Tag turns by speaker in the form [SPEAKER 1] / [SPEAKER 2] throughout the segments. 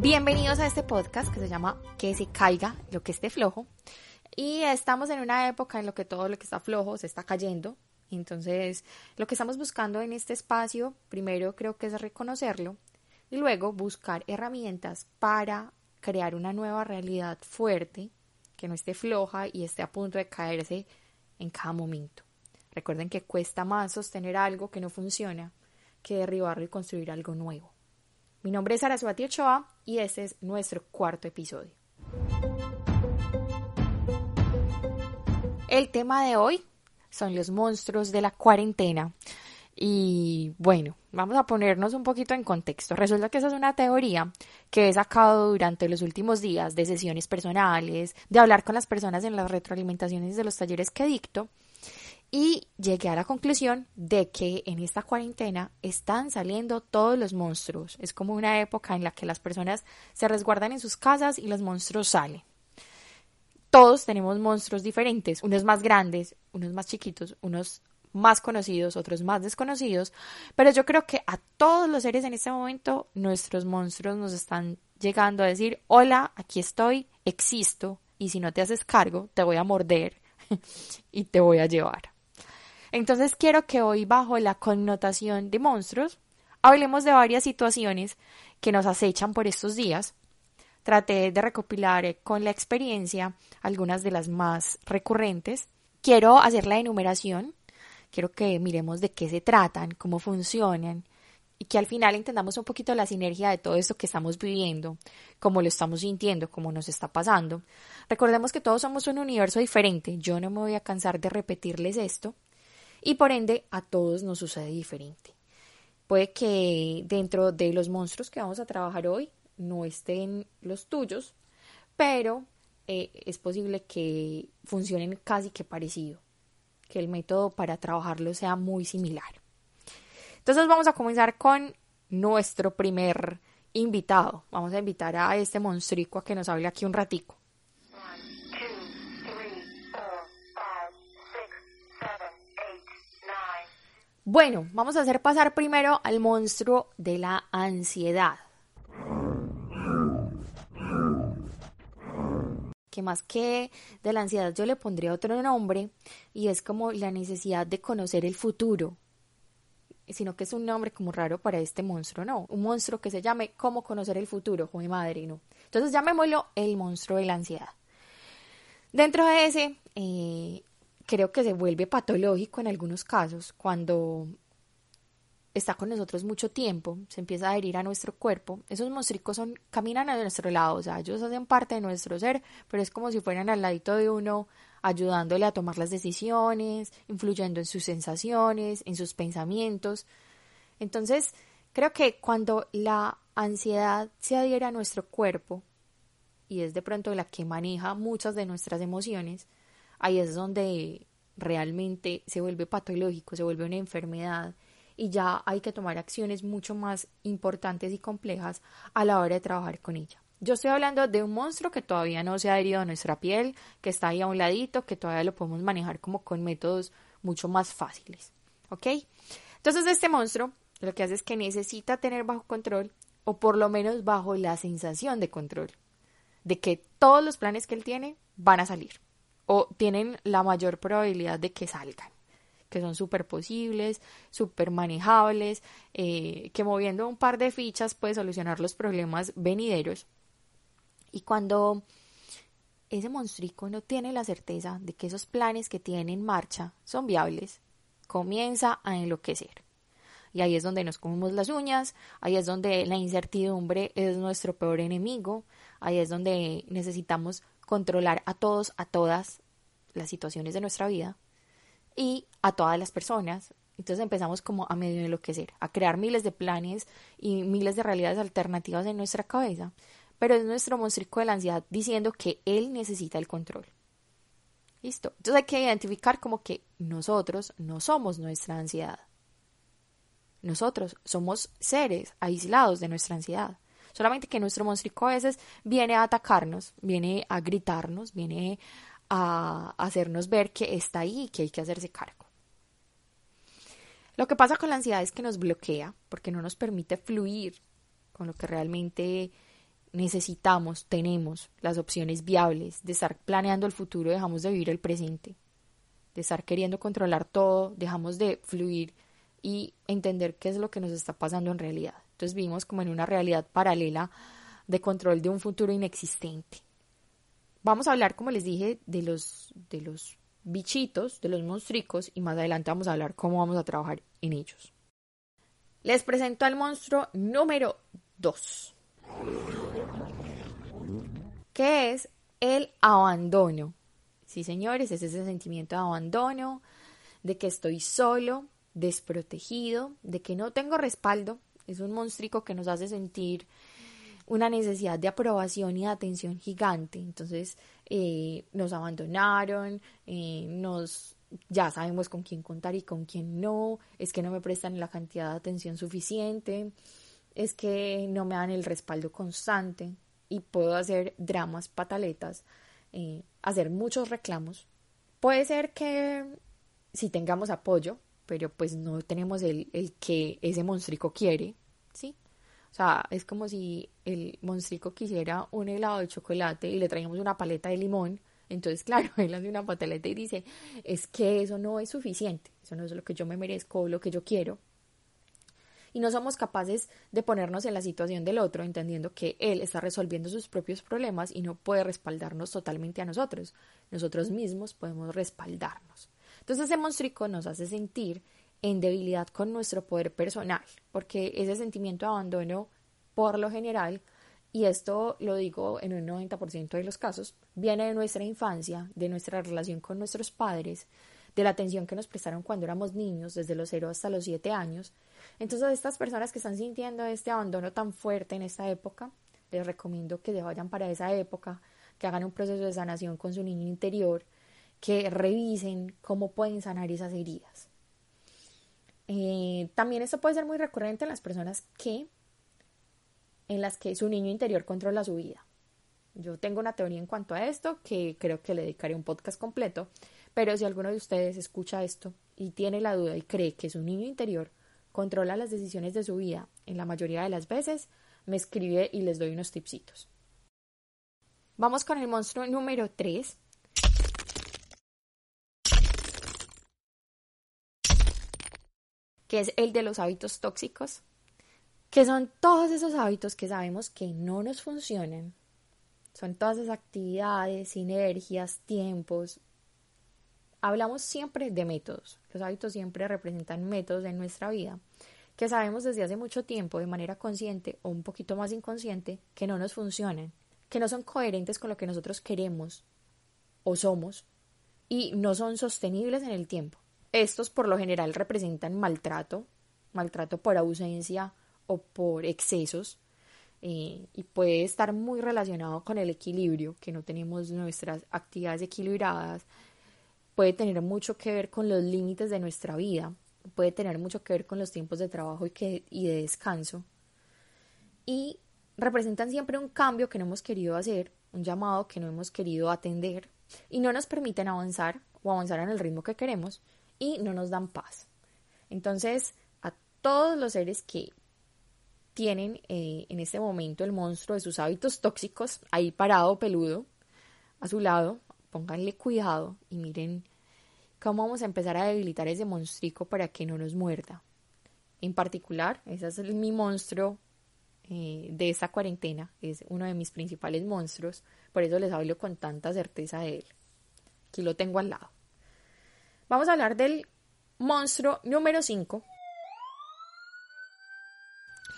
[SPEAKER 1] Bienvenidos a este podcast que se llama Que se caiga lo que esté flojo. Y estamos en una época en la que todo lo que está flojo se está cayendo. Entonces, lo que estamos buscando en este espacio, primero creo que es reconocerlo y luego buscar herramientas para crear una nueva realidad fuerte, que no esté floja y esté a punto de caerse en cada momento. Recuerden que cuesta más sostener algo que no funciona que derribarlo y construir algo nuevo. Mi nombre es Arasuati Ochoa y este es nuestro cuarto episodio. El tema de hoy son los monstruos de la cuarentena. Y bueno, vamos a ponernos un poquito en contexto. Resulta que esa es una teoría que he sacado durante los últimos días de sesiones personales, de hablar con las personas en las retroalimentaciones de los talleres que dicto. Y llegué a la conclusión de que en esta cuarentena están saliendo todos los monstruos. Es como una época en la que las personas se resguardan en sus casas y los monstruos salen. Todos tenemos monstruos diferentes, unos más grandes, unos más chiquitos, unos más conocidos, otros más desconocidos, pero yo creo que a todos los seres en este momento nuestros monstruos nos están llegando a decir, hola, aquí estoy, existo, y si no te haces cargo, te voy a morder y te voy a llevar. Entonces quiero que hoy, bajo la connotación de monstruos, hablemos de varias situaciones que nos acechan por estos días. Traté de recopilar con la experiencia algunas de las más recurrentes. Quiero hacer la enumeración quiero que miremos de qué se tratan, cómo funcionan y que al final entendamos un poquito la sinergia de todo esto que estamos viviendo, cómo lo estamos sintiendo, cómo nos está pasando. Recordemos que todos somos un universo diferente, yo no me voy a cansar de repetirles esto y por ende a todos nos sucede diferente. Puede que dentro de los monstruos que vamos a trabajar hoy no estén los tuyos, pero eh, es posible que funcionen casi que parecido que el método para trabajarlo sea muy similar. Entonces vamos a comenzar con nuestro primer invitado. Vamos a invitar a este monstruico a que nos hable aquí un ratico. Bueno, vamos a hacer pasar primero al monstruo de la ansiedad. que más que de la ansiedad yo le pondría otro nombre y es como la necesidad de conocer el futuro, sino que es un nombre como raro para este monstruo, no, un monstruo que se llame cómo conocer el futuro, mi madre, no. Entonces llamémoslo el monstruo de la ansiedad. Dentro de ese, eh, creo que se vuelve patológico en algunos casos cuando está con nosotros mucho tiempo, se empieza a adherir a nuestro cuerpo, esos monstruos son, caminan a nuestro lado, o sea, ellos hacen parte de nuestro ser, pero es como si fueran al ladito de uno, ayudándole a tomar las decisiones, influyendo en sus sensaciones, en sus pensamientos. Entonces, creo que cuando la ansiedad se adhiere a nuestro cuerpo, y es de pronto la que maneja muchas de nuestras emociones, ahí es donde realmente se vuelve patológico, se vuelve una enfermedad y ya hay que tomar acciones mucho más importantes y complejas a la hora de trabajar con ella. Yo estoy hablando de un monstruo que todavía no se ha adherido a nuestra piel, que está ahí a un ladito, que todavía lo podemos manejar como con métodos mucho más fáciles. ¿Ok? Entonces este monstruo lo que hace es que necesita tener bajo control o por lo menos bajo la sensación de control de que todos los planes que él tiene van a salir o tienen la mayor probabilidad de que salgan que son súper posibles, súper manejables, eh, que moviendo un par de fichas puede solucionar los problemas venideros. Y cuando ese monstruico no tiene la certeza de que esos planes que tiene en marcha son viables, comienza a enloquecer. Y ahí es donde nos comemos las uñas, ahí es donde la incertidumbre es nuestro peor enemigo, ahí es donde necesitamos controlar a todos, a todas las situaciones de nuestra vida y a todas las personas. Entonces empezamos como a medio enloquecer, a crear miles de planes y miles de realidades alternativas en nuestra cabeza. Pero es nuestro monstruo de la ansiedad diciendo que él necesita el control. Listo. Entonces hay que identificar como que nosotros no somos nuestra ansiedad. Nosotros somos seres aislados de nuestra ansiedad. Solamente que nuestro monstruo a veces viene a atacarnos, viene a gritarnos, viene a hacernos ver que está ahí y que hay que hacerse cargo. Lo que pasa con la ansiedad es que nos bloquea porque no nos permite fluir con lo que realmente necesitamos, tenemos las opciones viables de estar planeando el futuro, dejamos de vivir el presente, de estar queriendo controlar todo, dejamos de fluir y entender qué es lo que nos está pasando en realidad. Entonces vivimos como en una realidad paralela de control de un futuro inexistente. Vamos a hablar, como les dije, de los, de los bichitos, de los monstruos, y más adelante vamos a hablar cómo vamos a trabajar en ellos. Les presento al monstruo número 2, que es el abandono. Sí, señores, es ese sentimiento de abandono, de que estoy solo, desprotegido, de que no tengo respaldo. Es un monstruo que nos hace sentir una necesidad de aprobación y de atención gigante. Entonces eh, nos abandonaron, eh, nos ya sabemos con quién contar y con quién no, es que no me prestan la cantidad de atención suficiente, es que no me dan el respaldo constante y puedo hacer dramas, pataletas, eh, hacer muchos reclamos. Puede ser que si tengamos apoyo, pero pues no tenemos el, el que ese monstruo quiere, ¿sí? O sea, es como si el monstruo quisiera un helado de chocolate y le traíamos una paleta de limón. Entonces, claro, él hace una pataleta y dice, es que eso no es suficiente, eso no es lo que yo me merezco, lo que yo quiero. Y no somos capaces de ponernos en la situación del otro, entendiendo que él está resolviendo sus propios problemas y no puede respaldarnos totalmente a nosotros. Nosotros mismos podemos respaldarnos. Entonces, ese monstruo nos hace sentir en debilidad con nuestro poder personal, porque ese sentimiento de abandono, por lo general, y esto lo digo en un 90% de los casos, viene de nuestra infancia, de nuestra relación con nuestros padres, de la atención que nos prestaron cuando éramos niños, desde los 0 hasta los 7 años. Entonces, estas personas que están sintiendo este abandono tan fuerte en esta época, les recomiendo que se vayan para esa época, que hagan un proceso de sanación con su niño interior, que revisen cómo pueden sanar esas heridas. Eh, también esto puede ser muy recurrente en las personas que en las que su niño interior controla su vida. Yo tengo una teoría en cuanto a esto que creo que le dedicaré un podcast completo, pero si alguno de ustedes escucha esto y tiene la duda y cree que su niño interior controla las decisiones de su vida en la mayoría de las veces, me escribe y les doy unos tipsitos. Vamos con el monstruo número 3, que es el de los hábitos tóxicos, que son todos esos hábitos que sabemos que no nos funcionan. Son todas esas actividades, sinergias, tiempos. Hablamos siempre de métodos. Los hábitos siempre representan métodos en nuestra vida que sabemos desde hace mucho tiempo, de manera consciente o un poquito más inconsciente, que no nos funcionan, que no son coherentes con lo que nosotros queremos o somos y no son sostenibles en el tiempo. Estos por lo general representan maltrato, maltrato por ausencia o por excesos, eh, y puede estar muy relacionado con el equilibrio, que no tenemos nuestras actividades equilibradas, puede tener mucho que ver con los límites de nuestra vida, puede tener mucho que ver con los tiempos de trabajo y, que, y de descanso, y representan siempre un cambio que no hemos querido hacer, un llamado que no hemos querido atender, y no nos permiten avanzar o avanzar en el ritmo que queremos, y no nos dan paz. Entonces, a todos los seres que tienen eh, en este momento el monstruo de sus hábitos tóxicos ahí parado, peludo, a su lado, pónganle cuidado y miren cómo vamos a empezar a debilitar ese monstruo para que no nos muerda. En particular, ese es mi monstruo eh, de esta cuarentena, es uno de mis principales monstruos, por eso les hablo con tanta certeza de él. Aquí lo tengo al lado. Vamos a hablar del monstruo número 5.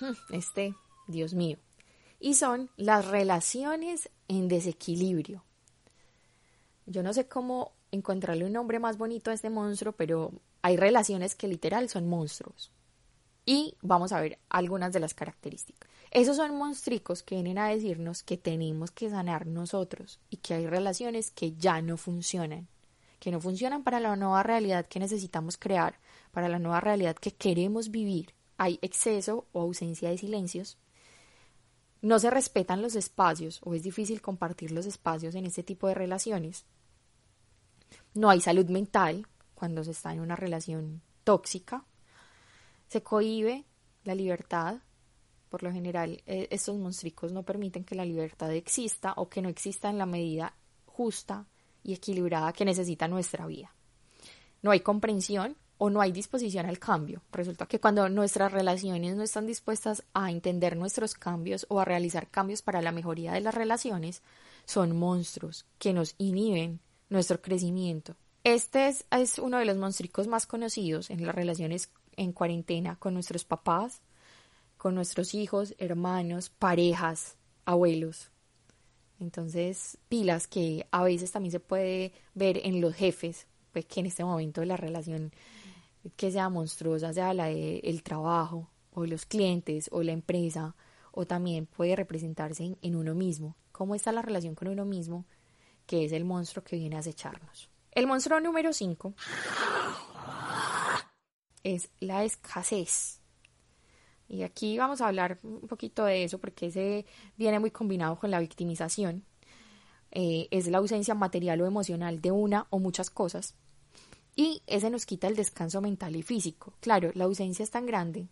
[SPEAKER 1] Hmm, este, Dios mío. Y son las relaciones en desequilibrio. Yo no sé cómo encontrarle un nombre más bonito a este monstruo, pero hay relaciones que literal son monstruos. Y vamos a ver algunas de las características. Esos son monstruos que vienen a decirnos que tenemos que sanar nosotros y que hay relaciones que ya no funcionan que no funcionan para la nueva realidad que necesitamos crear, para la nueva realidad que queremos vivir. Hay exceso o ausencia de silencios. No se respetan los espacios o es difícil compartir los espacios en este tipo de relaciones. No hay salud mental cuando se está en una relación tóxica. Se cohíbe la libertad por lo general, eh, estos monstruos no permiten que la libertad exista o que no exista en la medida justa y equilibrada que necesita nuestra vida. No hay comprensión o no hay disposición al cambio. Resulta que cuando nuestras relaciones no están dispuestas a entender nuestros cambios o a realizar cambios para la mejoría de las relaciones, son monstruos que nos inhiben nuestro crecimiento. Este es, es uno de los monstruos más conocidos en las relaciones en cuarentena con nuestros papás, con nuestros hijos, hermanos, parejas, abuelos. Entonces, pilas que a veces también se puede ver en los jefes, pues que en este momento la relación que sea monstruosa, sea la del trabajo, o los clientes, o la empresa, o también puede representarse en, uno mismo. ¿Cómo está la relación con uno mismo? Que es el monstruo que viene a acecharnos. El monstruo número 5 es la escasez. Y aquí vamos a hablar un poquito de eso porque ese viene muy combinado con la victimización. Eh, es la ausencia material o emocional de una o muchas cosas y ese nos quita el descanso mental y físico. Claro, la ausencia es tan grande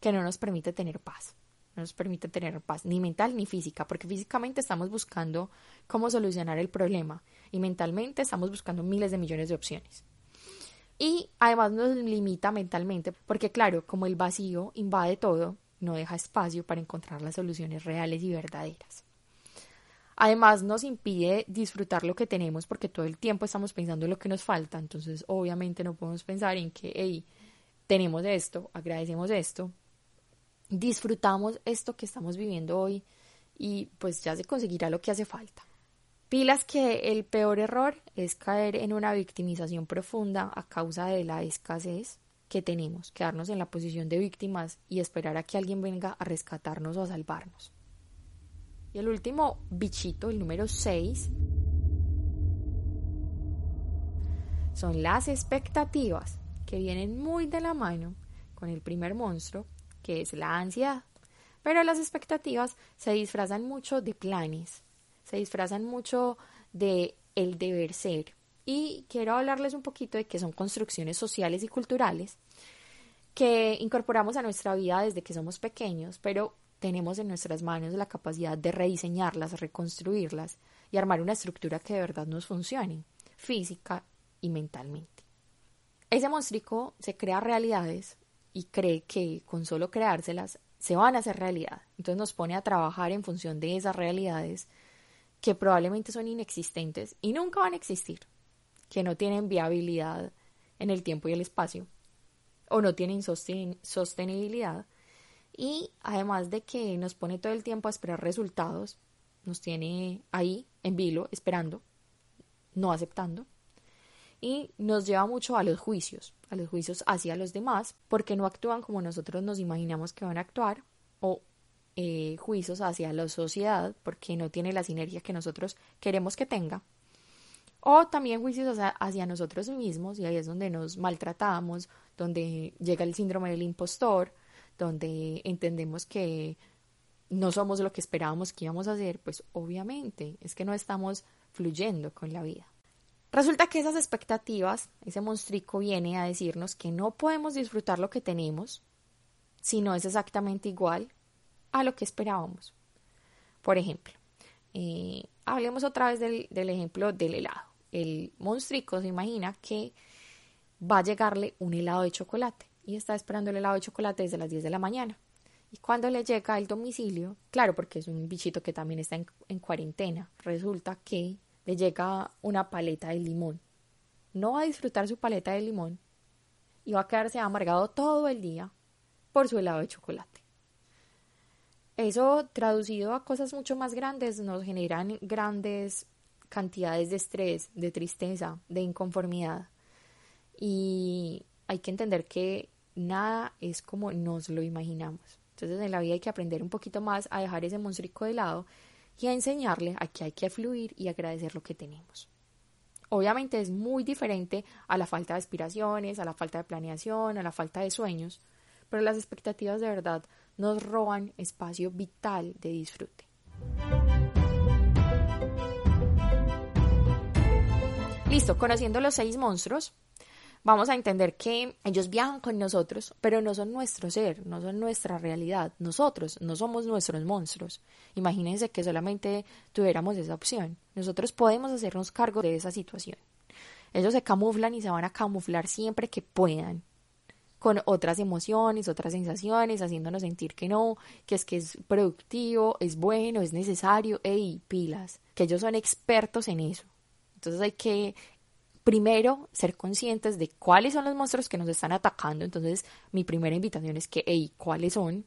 [SPEAKER 1] que no nos permite tener paz. No nos permite tener paz, ni mental ni física, porque físicamente estamos buscando cómo solucionar el problema y mentalmente estamos buscando miles de millones de opciones. Y además nos limita mentalmente, porque claro, como el vacío invade todo, no deja espacio para encontrar las soluciones reales y verdaderas. Además nos impide disfrutar lo que tenemos porque todo el tiempo estamos pensando en lo que nos falta, entonces obviamente no podemos pensar en que, hey, tenemos esto, agradecemos esto, disfrutamos esto que estamos viviendo hoy y pues ya se conseguirá lo que hace falta. Pilas que el peor error es caer en una victimización profunda a causa de la escasez que tenemos, quedarnos en la posición de víctimas y esperar a que alguien venga a rescatarnos o a salvarnos. Y el último bichito, el número 6, son las expectativas, que vienen muy de la mano con el primer monstruo, que es la ansiedad. Pero las expectativas se disfrazan mucho de planes, se disfrazan mucho de el deber ser. Y quiero hablarles un poquito de que son construcciones sociales y culturales que incorporamos a nuestra vida desde que somos pequeños, pero tenemos en nuestras manos la capacidad de rediseñarlas, reconstruirlas y armar una estructura que de verdad nos funcione, física y mentalmente. Ese monstruo se crea realidades y cree que con solo creárselas se van a hacer realidad. Entonces nos pone a trabajar en función de esas realidades que probablemente son inexistentes y nunca van a existir, que no tienen viabilidad en el tiempo y el espacio o no tienen sostenibilidad y además de que nos pone todo el tiempo a esperar resultados, nos tiene ahí en vilo esperando, no aceptando y nos lleva mucho a los juicios, a los juicios hacia los demás, porque no actúan como nosotros nos imaginamos que van a actuar, o eh, juicios hacia la sociedad, porque no tiene la sinergia que nosotros queremos que tenga, o también juicios hacia, hacia nosotros mismos, y ahí es donde nos maltratamos, donde llega el síndrome del impostor, donde entendemos que no somos lo que esperábamos que íbamos a hacer, pues obviamente es que no estamos fluyendo con la vida. Resulta que esas expectativas, ese monstrico viene a decirnos que no podemos disfrutar lo que tenemos si no es exactamente igual a lo que esperábamos. Por ejemplo, eh, hablemos otra vez del, del ejemplo del helado. El monstrico se imagina que va a llegarle un helado de chocolate y está esperando el helado de chocolate desde las 10 de la mañana. Y cuando le llega al domicilio, claro, porque es un bichito que también está en, cuarentena, resulta que le llega una paleta de limón. No va a disfrutar su paleta de limón y va a quedarse amargado todo el día por su helado de chocolate. Eso traducido a cosas mucho más grandes nos generan grandes cantidades de estrés, de tristeza, de inconformidad. Y hay que entender que nada es como nos lo imaginamos. Entonces en la vida hay que aprender un poquito más a dejar ese monstruo de lado y a enseñarle a que hay que fluir y agradecer lo que tenemos. Obviamente es muy diferente a la falta de aspiraciones, a la falta de planeación, a la falta de sueños, pero las expectativas de verdad nos roban espacio vital de disfrute. Listo, conociendo los seis monstruos, vamos a entender que ellos viajan con nosotros, pero no son nuestro ser, no son nuestra realidad. Nosotros no somos nuestros monstruos. Imagínense que solamente tuviéramos esa opción. Nosotros podemos hacernos cargo de esa situación. Ellos se camuflan y se van a camuflar siempre que puedan con otras emociones, otras sensaciones, haciéndonos sentir que no, que es que es productivo, es bueno, es necesario, ey, pilas, que ellos son expertos en eso. Entonces hay que primero ser conscientes de cuáles son los monstruos que nos están atacando. Entonces mi primera invitación es que, hey, ¿cuáles son?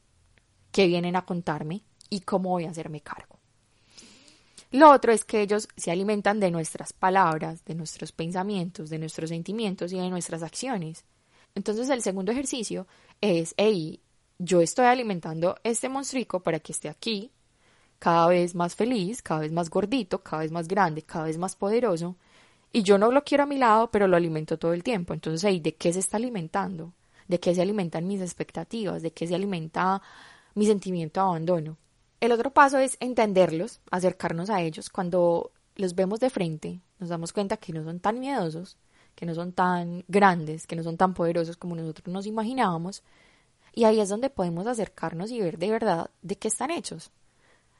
[SPEAKER 1] ¿Qué vienen a contarme? ¿Y cómo voy a hacerme cargo? Lo otro es que ellos se alimentan de nuestras palabras, de nuestros pensamientos, de nuestros sentimientos y de nuestras acciones. Entonces el segundo ejercicio es, hey, yo estoy alimentando este monstruico para que esté aquí, cada vez más feliz, cada vez más gordito, cada vez más grande, cada vez más poderoso, y yo no lo quiero a mi lado, pero lo alimento todo el tiempo. Entonces, hey, ¿de qué se está alimentando? ¿De qué se alimentan mis expectativas? ¿De qué se alimenta mi sentimiento de abandono? El otro paso es entenderlos, acercarnos a ellos. Cuando los vemos de frente, nos damos cuenta que no son tan miedosos, que no son tan grandes, que no son tan poderosos como nosotros nos imaginábamos. Y ahí es donde podemos acercarnos y ver de verdad de qué están hechos.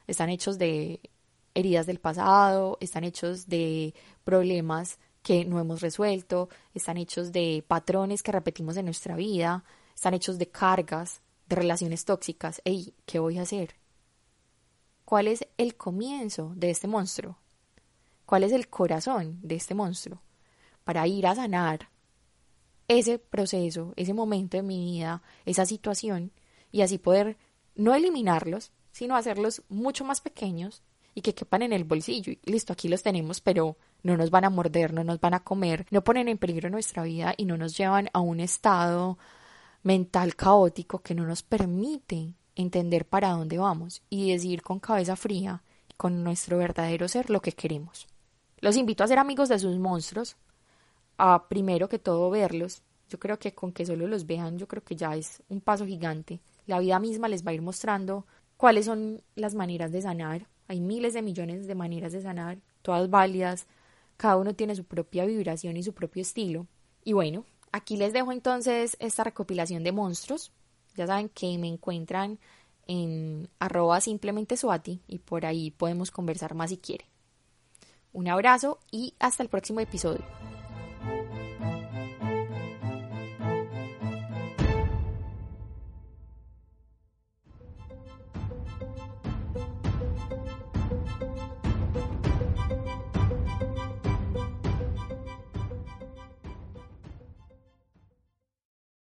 [SPEAKER 1] Están hechos de heridas del pasado, están hechos de problemas que no hemos resuelto, están hechos de patrones que repetimos en nuestra vida, están hechos de cargas, de relaciones tóxicas. Ey, ¿qué voy a hacer? ¿Cuál es el comienzo de este monstruo? ¿Cuál es el corazón de este monstruo? Para ir a sanar ese proceso, ese momento de mi vida, esa situación, y así poder no eliminarlos, sino hacerlos mucho más pequeños y que quepan en el bolsillo. Y listo, aquí los tenemos, pero no nos van a morder, no nos van a comer, no ponen en peligro nuestra vida y no nos llevan a un estado mental caótico que no nos permite entender para dónde vamos y decir con cabeza fría, con nuestro verdadero ser, lo que queremos. Los invito a ser amigos de sus monstruos, a primero que todo verlos. Yo creo que con que solo los vean, yo creo que ya es un paso gigante. La vida misma les va a ir mostrando cuáles son las maneras de sanar, hay miles de millones de maneras de sanar, todas válidas, cada uno tiene su propia vibración y su propio estilo. Y bueno, aquí les dejo entonces esta recopilación de monstruos. Ya saben que me encuentran en arroba simplemente suati y por ahí podemos conversar más si quieren. Un abrazo y hasta el próximo episodio.